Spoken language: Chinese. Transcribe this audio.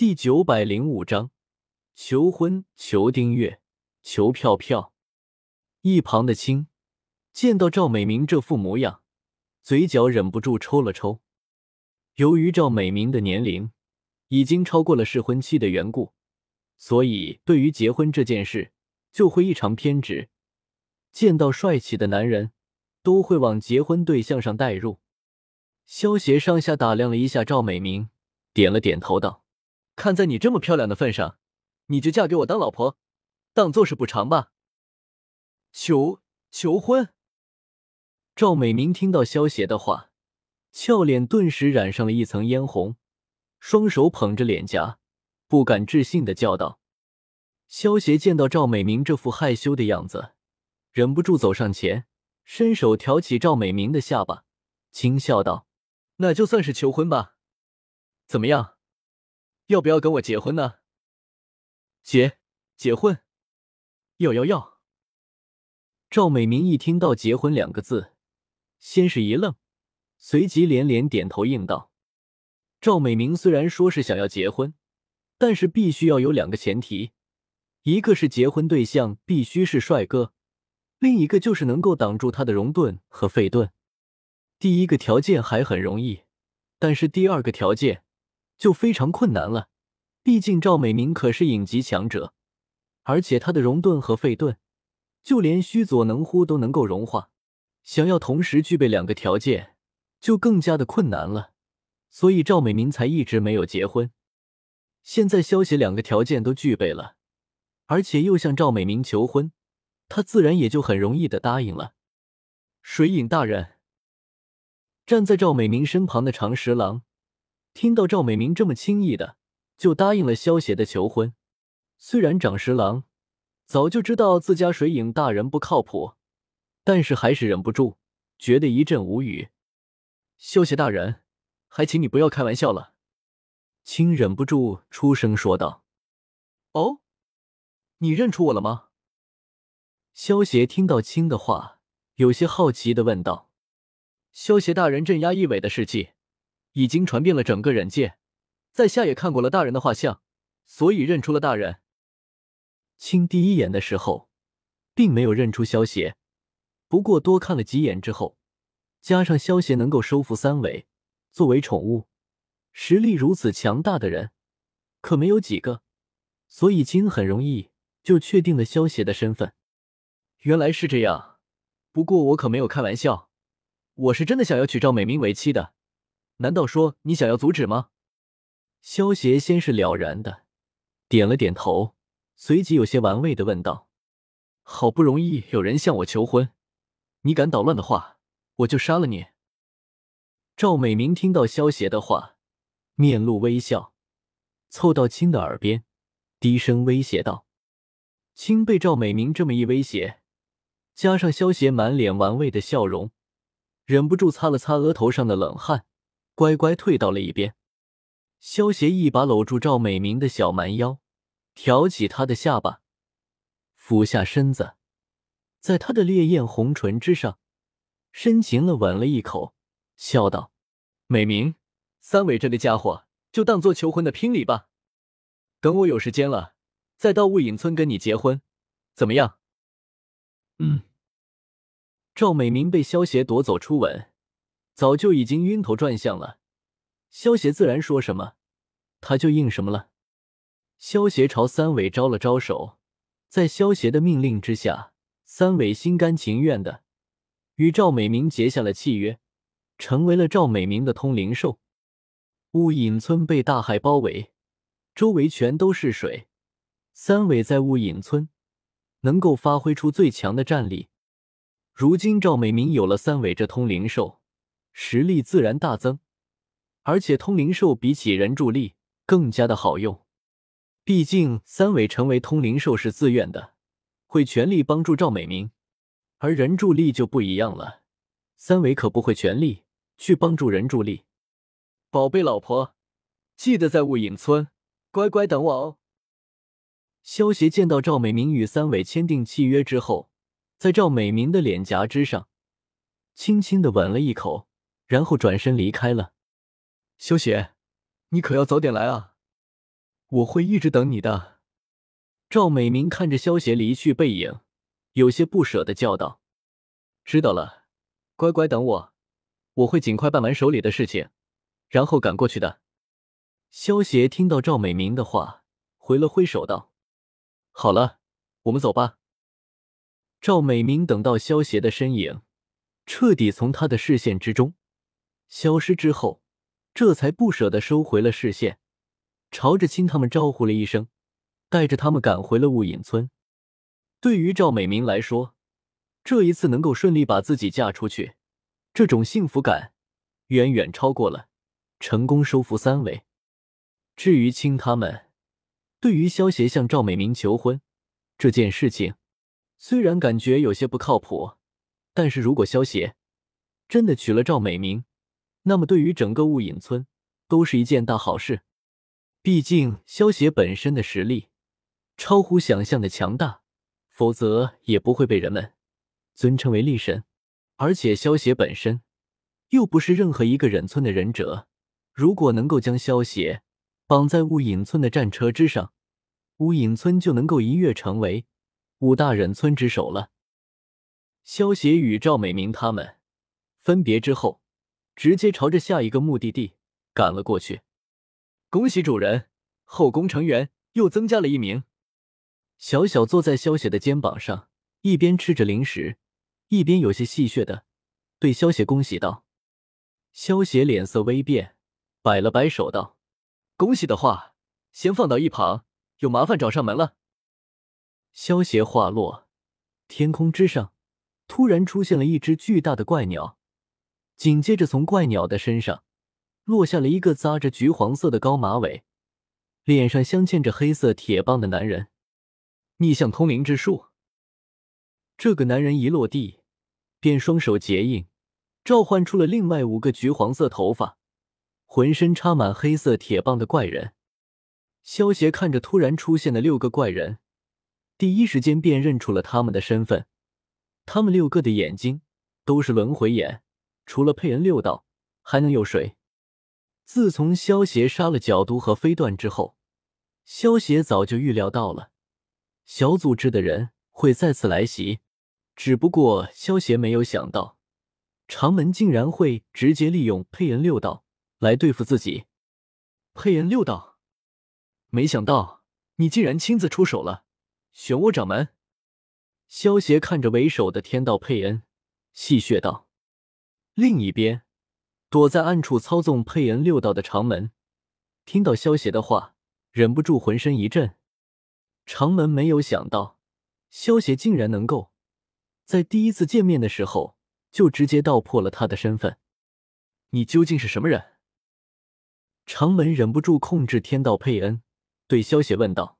第九百零五章，求婚，求订阅，求票票。一旁的青见到赵美明这副模样，嘴角忍不住抽了抽。由于赵美明的年龄已经超过了适婚期的缘故，所以对于结婚这件事就会异常偏执。见到帅气的男人，都会往结婚对象上带入。萧协上下打量了一下赵美明，点了点头道。看在你这么漂亮的份上，你就嫁给我当老婆，当做是补偿吧。求求婚！赵美明听到萧邪的话，俏脸顿时染上了一层嫣红，双手捧着脸颊，不敢置信的叫道：“萧邪！”见到赵美明这副害羞的样子，忍不住走上前，伸手挑起赵美明的下巴，轻笑道：“那就算是求婚吧，怎么样？”要不要跟我结婚呢？结结婚，要要要！赵美明一听到“结婚”两个字，先是一愣，随即连连点头应道。赵美明虽然说是想要结婚，但是必须要有两个前提：一个是结婚对象必须是帅哥，另一个就是能够挡住他的容盾和废盾。第一个条件还很容易，但是第二个条件。就非常困难了，毕竟赵美明可是影级强者，而且他的熔盾和废盾，就连须佐能乎都能够融化。想要同时具备两个条件，就更加的困难了。所以赵美明才一直没有结婚。现在萧协两个条件都具备了，而且又向赵美明求婚，他自然也就很容易的答应了。水影大人，站在赵美明身旁的长十郎。听到赵美明这么轻易的就答应了萧邪的求婚，虽然长十郎早就知道自家水影大人不靠谱，但是还是忍不住觉得一阵无语。萧邪大人，还请你不要开玩笑了。青忍不住出声说道：“哦，你认出我了吗？”萧邪听到青的话，有些好奇的问道：“萧邪大人镇压一尾的事迹。”已经传遍了整个忍界，在下也看过了大人的画像，所以认出了大人。青第一眼的时候，并没有认出萧邪，不过多看了几眼之后，加上萧邪能够收服三尾作为宠物，实力如此强大的人可没有几个，所以青很容易就确定了萧邪的身份。原来是这样，不过我可没有开玩笑，我是真的想要娶赵美明为妻的。难道说你想要阻止吗？萧协先是了然的点了点头，随即有些玩味的问道：“好不容易有人向我求婚，你敢捣乱的话，我就杀了你。”赵美明听到萧协的话，面露微笑，凑到青的耳边，低声威胁道：“青被赵美明这么一威胁，加上萧协满脸玩味的笑容，忍不住擦了擦额头上的冷汗。”乖乖退到了一边，萧协一把搂住赵美明的小蛮腰，挑起她的下巴，俯下身子，在她的烈焰红唇之上深情的吻了一口，笑道：“美明，三尾这个家伙就当做求婚的聘礼吧。等我有时间了，再到雾隐村跟你结婚，怎么样？”嗯。赵美明被萧协夺走初吻。早就已经晕头转向了，萧协自然说什么，他就应什么了。萧协朝三尾招了招手，在萧协的命令之下，三尾心甘情愿的与赵美明结下了契约，成为了赵美明的通灵兽。雾隐村被大海包围，周围全都是水，三尾在雾隐村能够发挥出最强的战力。如今赵美明有了三尾这通灵兽。实力自然大增，而且通灵兽比起人柱力更加的好用。毕竟三尾成为通灵兽是自愿的，会全力帮助赵美明，而人柱力就不一样了，三尾可不会全力去帮助人柱力。宝贝老婆，记得在雾隐村乖乖等我哦。萧协见到赵美明与三尾签订契约之后，在赵美明的脸颊之上轻轻的吻了一口。然后转身离开了。萧邪，你可要早点来啊！我会一直等你的。赵美明看着萧邪离去背影，有些不舍的叫道：“知道了，乖乖等我，我会尽快办完手里的事情，然后赶过去的。”萧邪听到赵美明的话，挥了挥手道：“好了，我们走吧。”赵美明等到萧邪的身影彻底从他的视线之中消失之后，这才不舍得收回了视线，朝着亲他们招呼了一声。带着他们赶回了雾隐村。对于赵美明来说，这一次能够顺利把自己嫁出去，这种幸福感远远超过了成功收服三尾。至于亲他们，对于萧协向赵美明求婚这件事情，虽然感觉有些不靠谱，但是如果萧协真的娶了赵美明，那么对于整个雾隐村都是一件大好事。毕竟萧协本身的实力。超乎想象的强大，否则也不会被人们尊称为力神。而且萧邪本身又不是任何一个忍村的忍者，如果能够将萧邪绑在雾隐村的战车之上，雾隐村就能够一跃成为五大忍村之首了。萧邪与赵美明他们分别之后，直接朝着下一个目的地赶了过去。恭喜主人，后宫成员又增加了一名。小小坐在萧邪的肩膀上，一边吃着零食，一边有些戏谑的对萧邪恭喜道：“萧邪脸色微变，摆了摆手道：‘恭喜的话，先放到一旁，有麻烦找上门了。’”萧邪话落，天空之上突然出现了一只巨大的怪鸟，紧接着从怪鸟的身上落下了一个扎着橘黄色的高马尾、脸上镶嵌着黑色铁棒的男人。逆向通灵之术。这个男人一落地，便双手结印，召唤出了另外五个橘黄色头发、浑身插满黑色铁棒的怪人。萧协看着突然出现的六个怪人，第一时间便认出了他们的身份。他们六个的眼睛都是轮回眼，除了佩恩六道，还能有谁？自从萧协杀了角都和飞段之后，萧协早就预料到了。小组织的人会再次来袭，只不过萧协没有想到，长门竟然会直接利用佩恩六道来对付自己。佩恩六道，没想到你竟然亲自出手了，漩涡掌门。萧协看着为首的天道佩恩，戏谑道。另一边，躲在暗处操纵佩恩六道的长门，听到萧协的话，忍不住浑身一震。长门没有想到，萧协竟然能够在第一次见面的时候就直接道破了他的身份。你究竟是什么人？长门忍不住控制天道佩恩，对萧协问道。